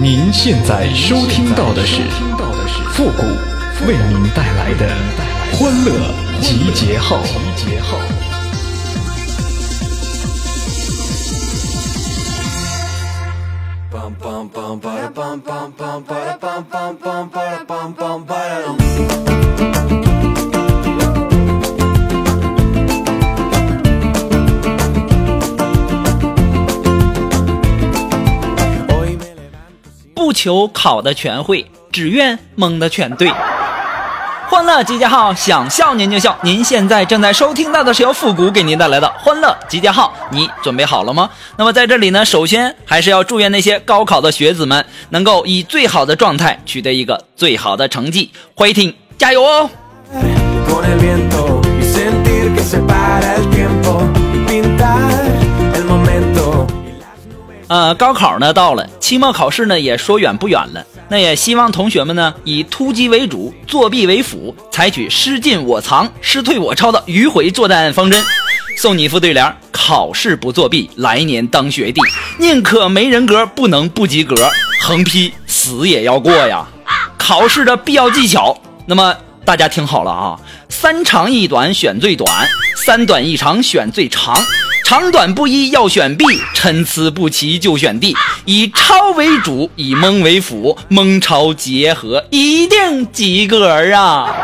您现在收听到的是复古为您带来的欢乐集结号。不求考的全会，只愿蒙的全对。欢乐集结号，想笑您就笑。您现在正在收听到的是由复古给您带来的欢乐集结号，你准备好了吗？那么在这里呢，首先还是要祝愿那些高考的学子们能够以最好的状态取得一个最好的成绩，欢迎加油哦！呃，高考呢到了，期末考试呢也说远不远了。那也希望同学们呢以突击为主，作弊为辅，采取失进我藏，失退我抄的迂回作战方针。送你一副对联：考试不作弊，来年当学弟；宁可没人格，不能不及格。横批：死也要过呀！考试的必要技巧，那么大家听好了啊，三长一短选最短，三短一长选最长。长短不一要选 B，参差不齐就选 D。以抄为主，以蒙为辅，蒙抄结合一定及格啊！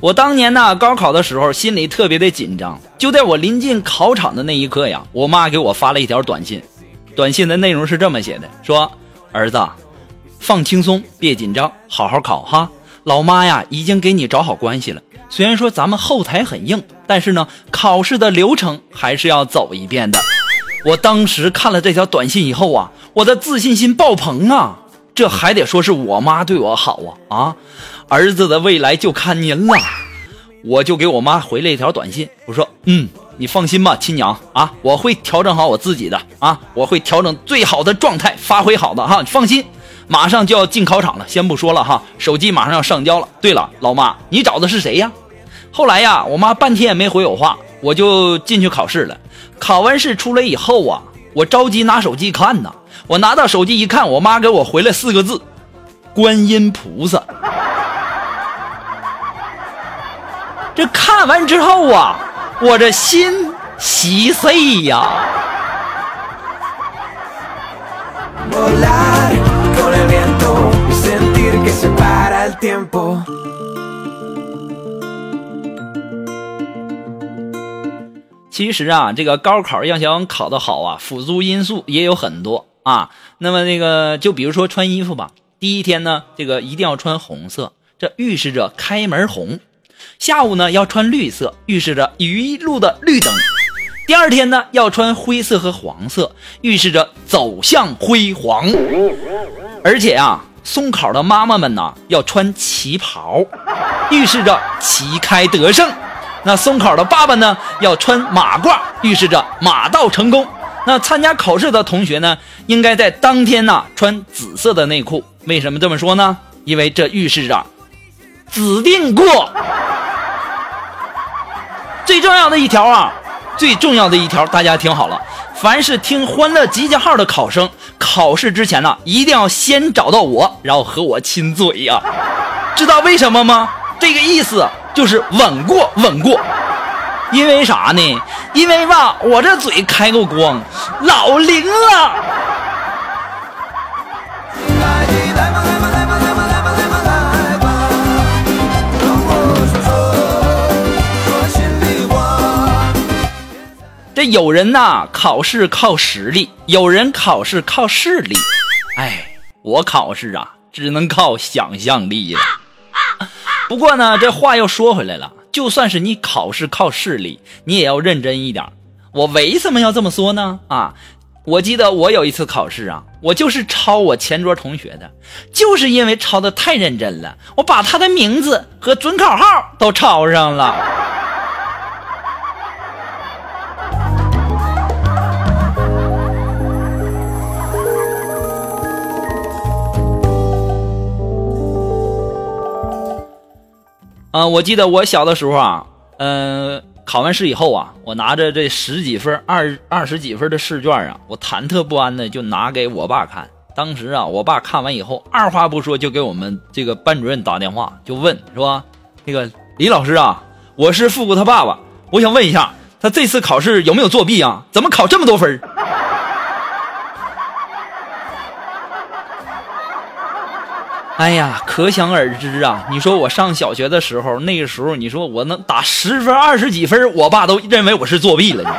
我当年呢，高考的时候心里特别的紧张。就在我临近考场的那一刻呀，我妈给我发了一条短信。短信的内容是这么写的：说儿子，放轻松，别紧张，好好考哈。老妈呀，已经给你找好关系了。虽然说咱们后台很硬，但是呢，考试的流程还是要走一遍的。我当时看了这条短信以后啊，我的自信心爆棚啊！这还得说是我妈对我好啊啊！儿子的未来就看您了。我就给我妈回了一条短信，我说嗯。你放心吧，亲娘啊，我会调整好我自己的啊，我会调整最好的状态，发挥好的哈，你放心，马上就要进考场了，先不说了哈，手机马上要上交了。对了，老妈，你找的是谁呀？后来呀，我妈半天也没回我话，我就进去考试了。考完试出来以后啊，我着急拿手机看呢，我拿到手机一看，我妈给我回了四个字：观音菩萨。这看完之后啊。我这心稀碎呀！其实啊，这个高考要想考得好啊，辅助因素也有很多啊。那么那个，就比如说穿衣服吧，第一天呢，这个一定要穿红色，这预示着开门红。下午呢要穿绿色，预示着一路的绿灯。第二天呢要穿灰色和黄色，预示着走向辉煌。而且啊，送考的妈妈们呢要穿旗袍，预示着旗开得胜。那送考的爸爸呢要穿马褂，预示着马到成功。那参加考试的同学呢，应该在当天呢穿紫色的内裤。为什么这么说呢？因为这预示着指定过。最重要的一条啊，最重要的一条，大家听好了。凡是听《欢乐集结号》的考生，考试之前呢，一定要先找到我，然后和我亲嘴呀。知道为什么吗？这个意思就是稳过，稳过。因为啥呢？因为吧，我这嘴开过光，老灵了。这有人呐，考试靠实力；有人考试靠势力。哎，我考试啊，只能靠想象力了。不过呢，这话又说回来了，就算是你考试靠势力，你也要认真一点。我为什么要这么说呢？啊，我记得我有一次考试啊，我就是抄我前桌同学的，就是因为抄的太认真了，我把他的名字和准考号都抄上了。啊，我记得我小的时候啊，嗯，考完试以后啊，我拿着这十几分、二二十几分的试卷啊，我忐忑不安的就拿给我爸看。当时啊，我爸看完以后，二话不说就给我们这个班主任打电话，就问是吧？那个李老师啊，我是复古他爸爸，我想问一下，他这次考试有没有作弊啊？怎么考这么多分？哎呀，可想而知啊！你说我上小学的时候，那个时候，你说我能打十分、二十几分，我爸都认为我是作弊了。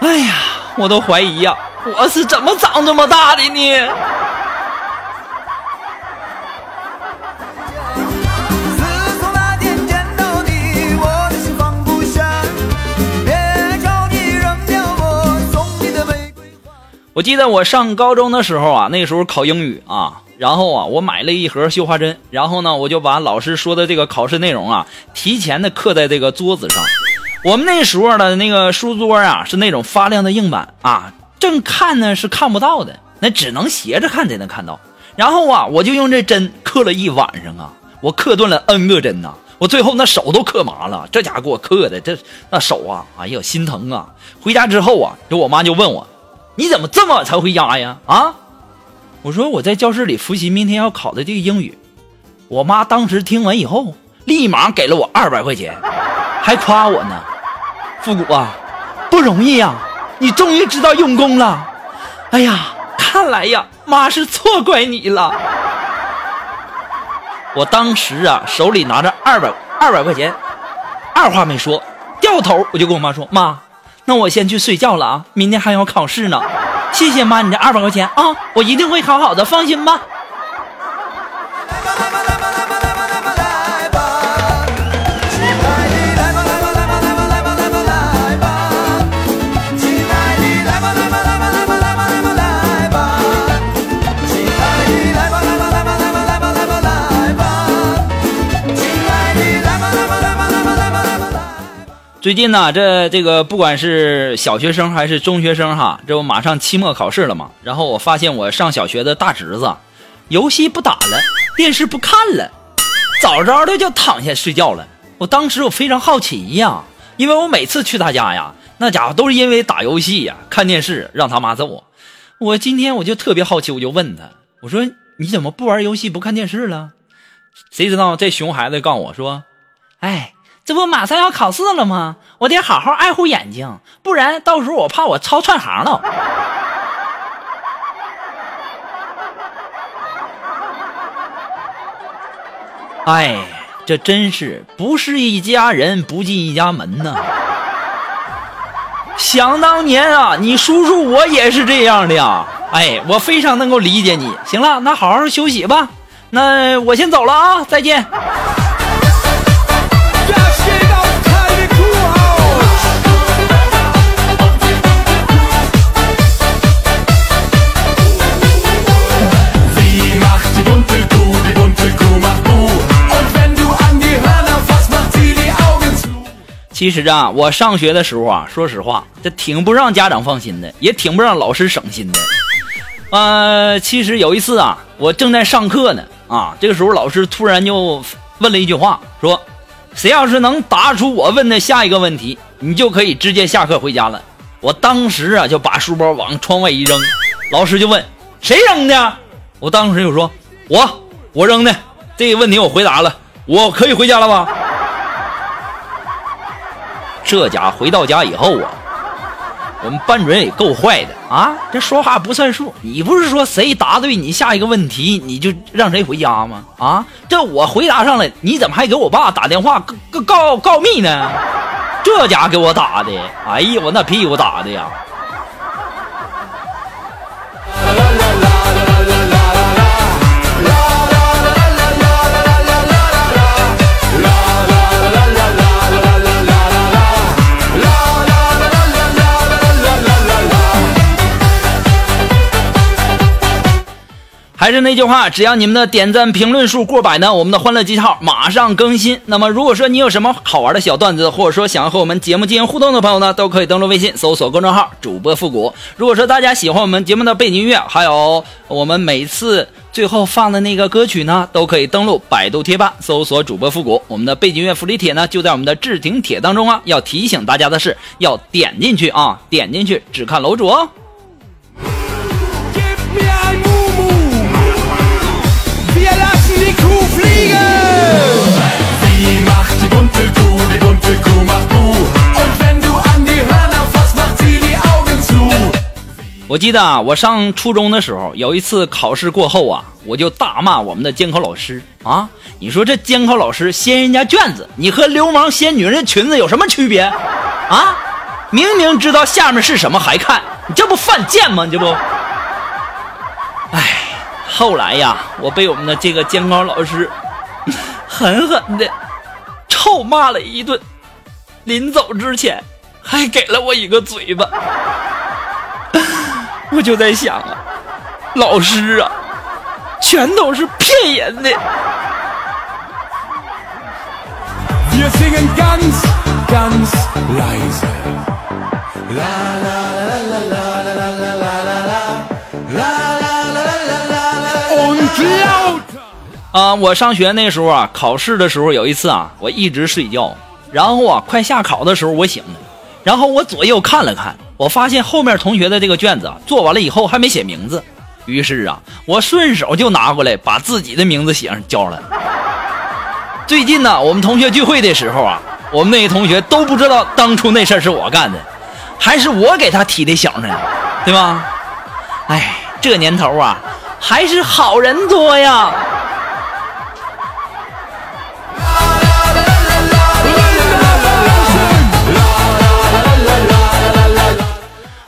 哎呀，我都怀疑呀，我是怎么长这么大的呢？我记得我上高中的时候啊，那时候考英语啊。然后啊，我买了一盒绣花针，然后呢，我就把老师说的这个考试内容啊，提前的刻在这个桌子上。我们那时候的那个书桌啊，是那种发亮的硬板啊，正看呢是看不到的，那只能斜着看才能看到。然后啊，我就用这针刻了一晚上啊，我刻断了 N 个针呐，我最后那手都刻麻了。这家伙给我刻的，这那手啊，哎呀，心疼啊！回家之后啊，就我妈就问我，你怎么这么晚才回家呀？啊？我说我在教室里复习明天要考的这个英语，我妈当时听完以后，立马给了我二百块钱，还夸我呢。复古啊，不容易呀，你终于知道用功了。哎呀，看来呀，妈是错怪你了。我当时啊，手里拿着二百二百块钱，二话没说，掉头我就跟我妈说：“妈，那我先去睡觉了啊，明天还要考试呢。”谢谢妈，你这二百块钱啊，我一定会考好的，放心吧。最近呢，这这个不管是小学生还是中学生哈，这不马上期末考试了嘛。然后我发现我上小学的大侄子，游戏不打了，电视不看了，早早的就躺下睡觉了。我当时我非常好奇呀，因为我每次去他家呀，那家伙都是因为打游戏呀、看电视让他妈揍我。我今天我就特别好奇，我就问他，我说你怎么不玩游戏不看电视了？谁知道这熊孩子告诉我说，哎。这不马上要考试了吗？我得好好爱护眼睛，不然到时候我怕我抄串行了。哎，这真是不是一家人不进一家门呐！想当年啊，你叔叔我也是这样的呀。哎，我非常能够理解你。行了，那好好休息吧。那我先走了啊，再见。其实啊，我上学的时候啊，说实话，这挺不让家长放心的，也挺不让老师省心的。呃，其实有一次啊，我正在上课呢，啊，这个时候老师突然就问了一句话，说：“谁要是能答出我问的下一个问题，你就可以直接下课回家了。”我当时啊，就把书包往窗外一扔，老师就问：“谁扔的？”我当时就说：“我，我扔的。”这个问题我回答了，我可以回家了吧？这家回到家以后啊，我们班主任也够坏的啊！这说话不算数，你不是说谁答对你下一个问题你就让谁回家吗？啊，这我回答上来，你怎么还给我爸打电话告告告密呢？这家给我打的，哎呀，我那屁股打的呀！还是那句话，只要你们的点赞评论数过百呢，我们的欢乐记号马上更新。那么，如果说你有什么好玩的小段子，或者说想要和我们节目进行互动的朋友呢，都可以登录微信搜索公众号主播复古。如果说大家喜欢我们节目的背景音乐，还有我们每次最后放的那个歌曲呢，都可以登录百度贴吧搜索主播复古。我们的背景音乐福利帖呢，就在我们的置顶帖当中啊。要提醒大家的是，要点进去啊，点进去只看楼主哦。我记得啊，我上初中的时候，有一次考试过后啊，我就大骂我们的监考老师啊！你说这监考老师掀人家卷子，你和流氓掀女人裙子有什么区别？啊，明明知道下面是什么还看，你这不犯贱吗？你这不？哎，后来呀，我被我们的这个监考老师狠狠的臭骂了一顿，临走之前还给了我一个嘴巴。我就在想啊，老师啊，全都是骗人的。啊，我上学那时候啊，考试的时候有一次啊，我一直睡觉，然后啊，快下考的时候我醒了，然后我左右看了看。我发现后面同学的这个卷子做完了以后还没写名字，于是啊，我顺手就拿过来把自己的名字写上交了。最近呢，我们同学聚会的时候啊，我们那些同学都不知道当初那事儿是我干的，还是我给他提的醒呢，对吧？哎，这年头啊，还是好人多呀。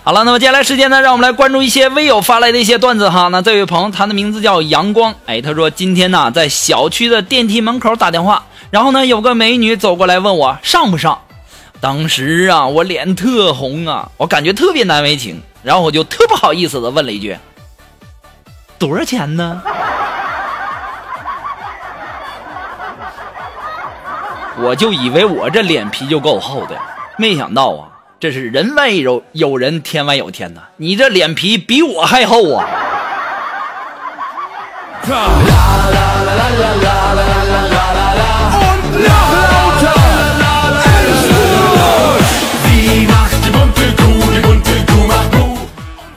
好了，那么接下来时间呢，让我们来关注一些微友发来的一些段子哈。那这位朋友，他的名字叫阳光，哎，他说今天呢在小区的电梯门口打电话，然后呢有个美女走过来问我上不上，当时啊我脸特红啊，我感觉特别难为情，然后我就特不好意思的问了一句，多少钱呢？我就以为我这脸皮就够厚的，没想到啊。这是人外有有人，天外有天呐！你这脸皮比我还厚啊！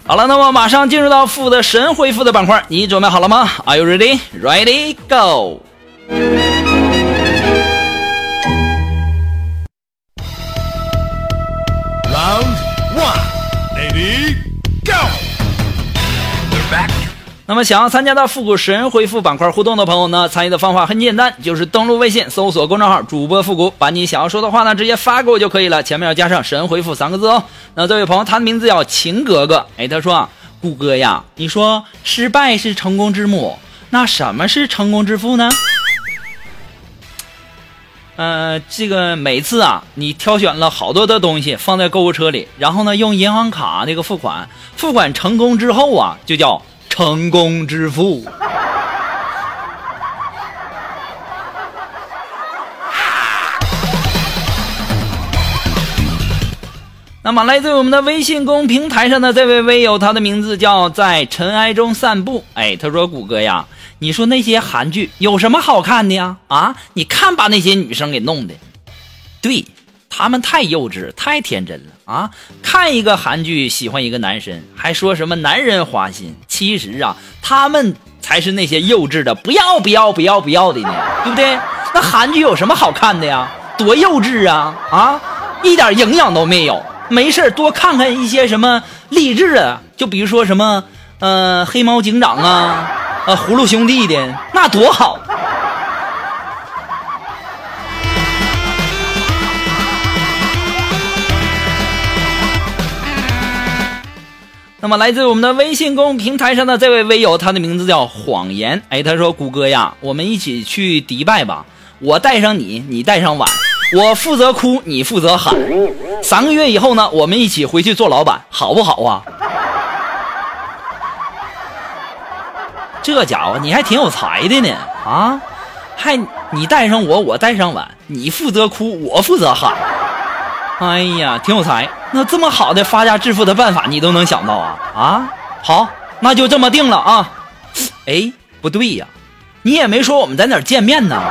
好了，那么马上进入到负的神恢复的板块，你准备好了吗？Are you ready? Ready? Go! Round one，baby Go。那么，想要参加到复古神回复板块互动的朋友呢，参与的方法很简单，就是登录微信搜索公众号“主播复古”，把你想要说的话呢直接发给我就可以了，前面要加上“神回复”三个字哦。那这位朋友，他的名字叫秦格格，哎，他说啊，谷歌呀，你说失败是成功之母，那什么是成功之父呢？呃，这个每次啊，你挑选了好多的东西放在购物车里，然后呢，用银行卡那个付款，付款成功之后啊，就叫成功支付。那么，来自我们的微信公平台上的这位微友，他的名字叫在尘埃中散步。哎，他说：“谷歌呀。”你说那些韩剧有什么好看的呀？啊，你看把那些女生给弄的，对他们太幼稚、太天真了啊！看一个韩剧喜欢一个男生，还说什么男人花心，其实啊，他们才是那些幼稚的不要不要不要不要的呢，对不对？那韩剧有什么好看的呀？多幼稚啊！啊，一点营养都没有。没事多看看一些什么励志的，就比如说什么，呃，黑猫警长啊。啊，葫芦兄弟的那多好！那么，来自我们的微信公众平台上的这位微友，他的名字叫谎言。哎，他说：“谷歌呀，我们一起去迪拜吧，我带上你，你带上碗，我负责哭，你负责喊。三个月以后呢，我们一起回去做老板，好不好啊？”这家伙你还挺有才的呢啊！还你带上我，我带上碗，你负责哭，我负责喊。哎呀，挺有才！那这么好的发家致富的办法，你都能想到啊啊！好，那就这么定了啊！哎，不对呀，你也没说我们在哪儿见面呢，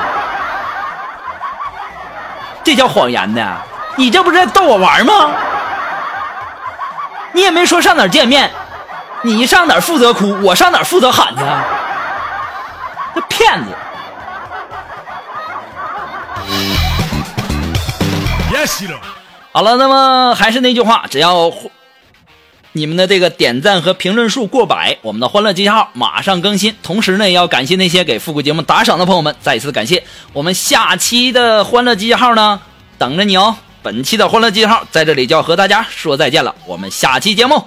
这叫谎言呢！你这不是逗我玩吗？你也没说上哪儿见面，你上哪儿负责哭，我上哪儿负责喊去？这骗子！Yes，好了，那么还是那句话，只要你们的这个点赞和评论数过百，我们的欢乐集结号马上更新。同时呢，也要感谢那些给复古节目打赏的朋友们，再一次感谢。我们下期的欢乐集结号呢，等着你哦。本期的欢乐集结号在这里就要和大家说再见了，我们下期节目